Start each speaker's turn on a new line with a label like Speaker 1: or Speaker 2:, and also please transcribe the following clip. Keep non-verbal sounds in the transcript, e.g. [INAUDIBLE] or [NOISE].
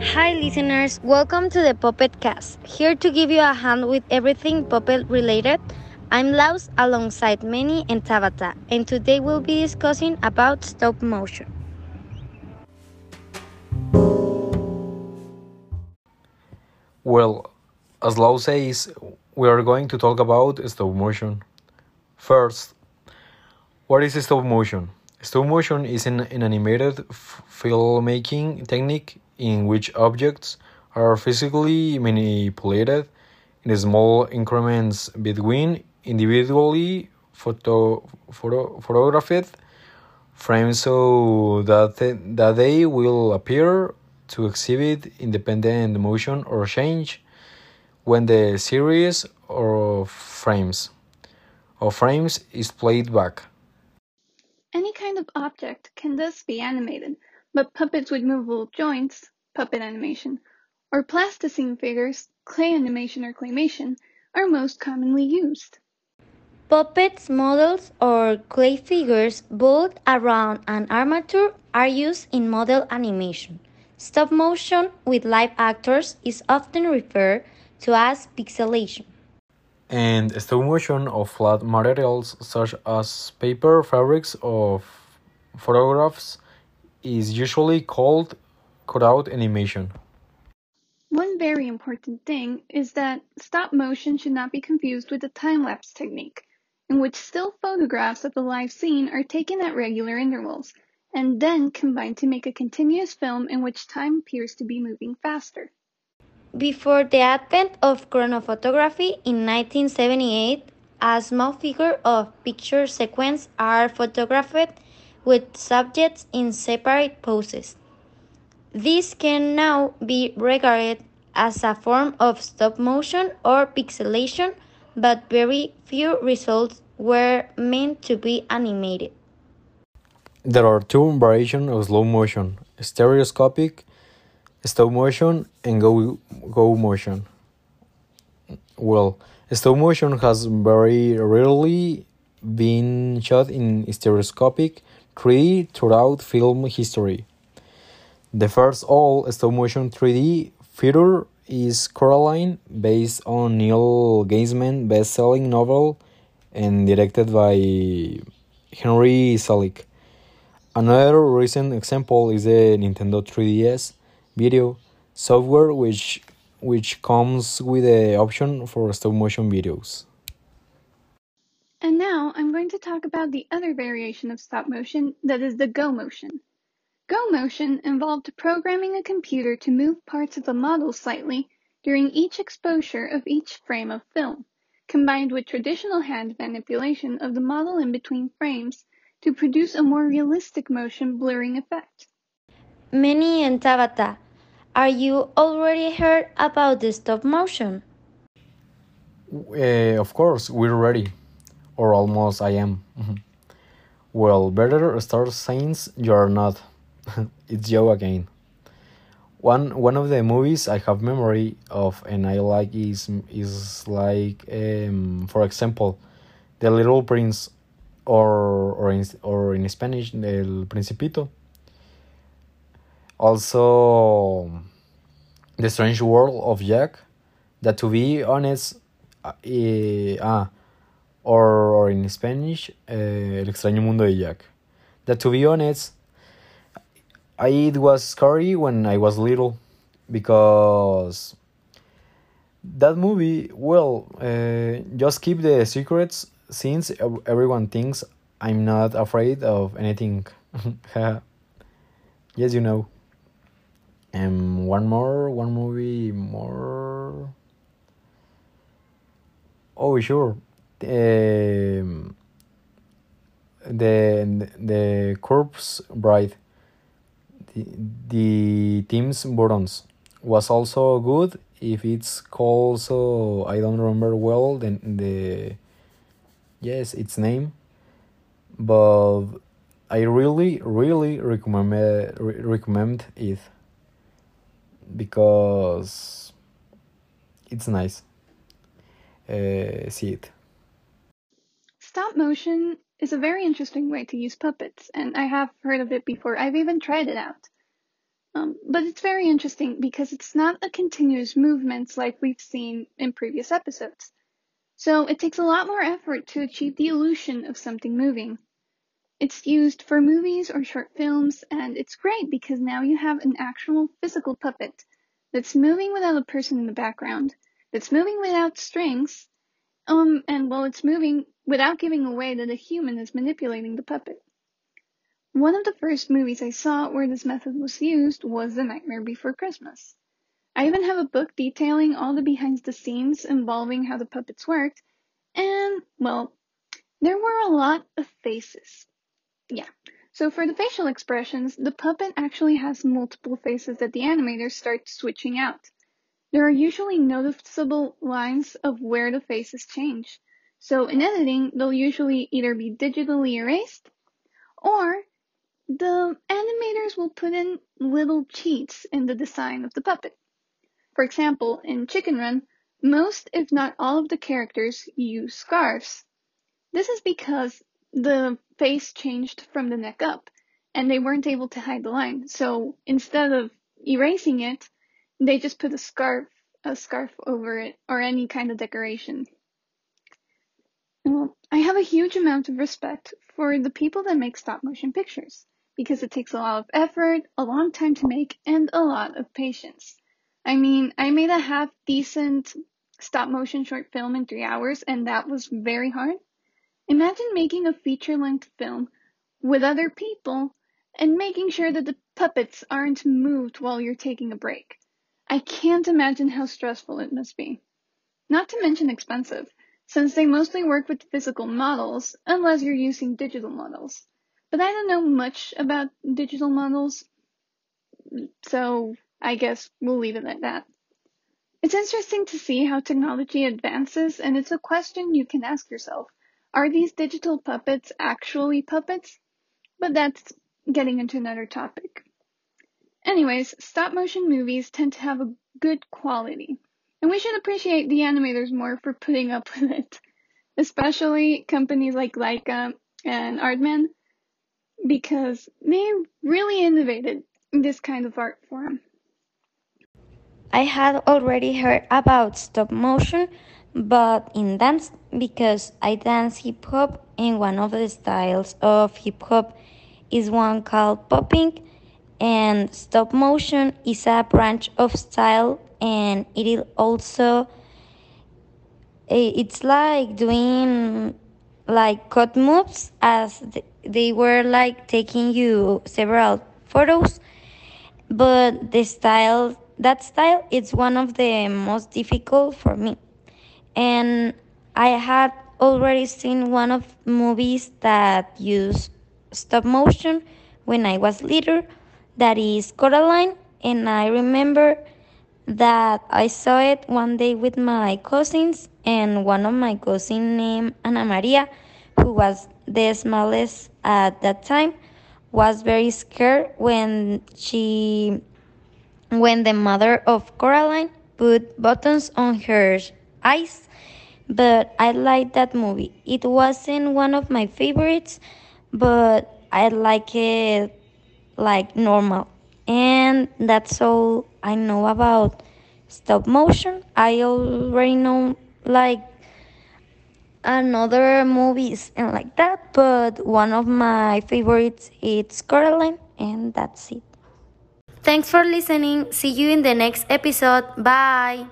Speaker 1: Hi, listeners. Welcome to the Puppet Cast. Here to give you a hand with everything puppet related. I'm Laus alongside Manny and Tabata, and today we'll be discussing about stop motion.
Speaker 2: Well, as Lau says, we are going to talk about stop motion. First, what is stop motion? Stop motion is an, an animated filmmaking technique in which objects are physically manipulated in small increments between individually photo, photo, photographed frames so that they, that they will appear to exhibit independent motion or change when the series of frames of frames is played back.
Speaker 3: Any kind of object can thus be animated, but puppets with movable joints, puppet animation, or plasticine figures, clay animation or claymation, are most commonly used.
Speaker 1: Puppets, models, or clay figures built around an armature are used in model animation. Stop motion with live actors is often referred to as pixelation.
Speaker 2: And stop motion of flat materials such as paper, fabrics, or photographs is usually called cutout animation.
Speaker 3: One very important thing is that stop motion should not be confused with the time lapse technique, in which still photographs of the live scene are taken at regular intervals and then combined to make a continuous film in which time appears to be moving faster.
Speaker 1: Before the advent of chronophotography in 1978, a small figure of picture sequence are photographed with subjects in separate poses. This can now be regarded as a form of stop motion or pixelation, but very few results were meant to be animated.
Speaker 2: There are two variations of slow motion stereoscopic stop motion and go, go motion. Well, stop motion has very rarely been shot in stereoscopic 3D throughout film history. The first all stop motion 3D feature is Coraline, based on Neil Gaiman's best selling novel and directed by Henry Selick. Another recent example is the Nintendo 3DS video software which which comes with the option for stop motion videos.
Speaker 3: And now I'm going to talk about the other variation of stop motion that is the go motion. Go motion involved programming a computer to move parts of the model slightly during each exposure of each frame of film, combined with traditional hand manipulation of the model in between frames to produce a more realistic motion blurring effect.
Speaker 1: Manny and Tabata, are you already heard about the stop motion?
Speaker 2: Uh, of course, we're ready. Or almost I am. well, better start since you're not. [LAUGHS] it's Joe again. One one of the movies I have memory of and I like is is like um, for example, The Little Prince or or in, or in Spanish El Principito. Also, The Strange World of Jack. That to be honest, uh, ah, or, or in Spanish, eh, El extraño mundo de Jack. That to be honest, I, it was scary when I was little because that movie, well, uh, just keep the secrets since everyone thinks I'm not afraid of anything. [LAUGHS] yes, you know. Um, one more, one movie more. Oh, sure. The the corpse bride. The, the Tim Burton's was also good. If it's called so i don't remember well the, the yes its name. But i really really recommend recommend it because it's nice uh, see it
Speaker 3: Stop motion is a very interesting way to use puppets, and I have heard of it before. I've even tried it out. Um, but it's very interesting because it's not a continuous movement like we've seen in previous episodes. So it takes a lot more effort to achieve the illusion of something moving. It's used for movies or short films, and it's great because now you have an actual physical puppet that's moving without a person in the background, that's moving without strings, um, and while it's moving without giving away that a human is manipulating the puppet. One of the first movies I saw where this method was used was The Nightmare Before Christmas. I even have a book detailing all the behind the scenes involving how the puppets worked, and, well, there were a lot of faces. Yeah. So for the facial expressions, the puppet actually has multiple faces that the animators start switching out. There are usually noticeable lines of where the faces change. So in editing, they'll usually either be digitally erased or the animators will put in little cheats in the design of the puppet. For example, in Chicken Run, most, if not all of the characters use scarves. This is because the face changed from the neck up and they weren't able to hide the line. So instead of erasing it, they just put a scarf, a scarf over it or any kind of decoration. Well, I have a huge amount of respect for the people that make stop motion pictures because it takes a lot of effort, a long time to make, and a lot of patience. I mean, I made a half decent stop motion short film in three hours, and that was very hard. Imagine making a feature length film with other people and making sure that the puppets aren't moved while you're taking a break. I can't imagine how stressful it must be. Not to mention expensive, since they mostly work with physical models unless you're using digital models but I don't know much about digital models, so I guess we'll leave it at that. It's interesting to see how technology advances, and it's a question you can ask yourself. Are these digital puppets actually puppets? But that's getting into another topic. Anyways, stop motion movies tend to have a good quality, and we should appreciate the animators more for putting up [LAUGHS] with it, especially companies like Laika and Aardman because they really innovated this kind of art form.
Speaker 1: I had already heard about stop motion, but in dance because I dance hip hop, and one of the styles of hip hop is one called popping, and stop motion is a branch of style, and it is also eh, it's like doing like cut moves as they were like taking you several photos. But the style that style is one of the most difficult for me. And i had already seen one of movies that use stop motion when i was little that is coraline. And i remember that i saw it one day with my cousins and one of my cousins named Ana Maria, who was the smallest at that time, was very scared when she when the mother of Coraline put buttons on her eyes. But I liked that movie. It wasn't one of my favorites, but I like it like normal. And that's all I know about stop motion. I already know like another movies and like that, but one of my favorites is Coraline, and that's it. Thanks for listening. See you in the next episode. Bye.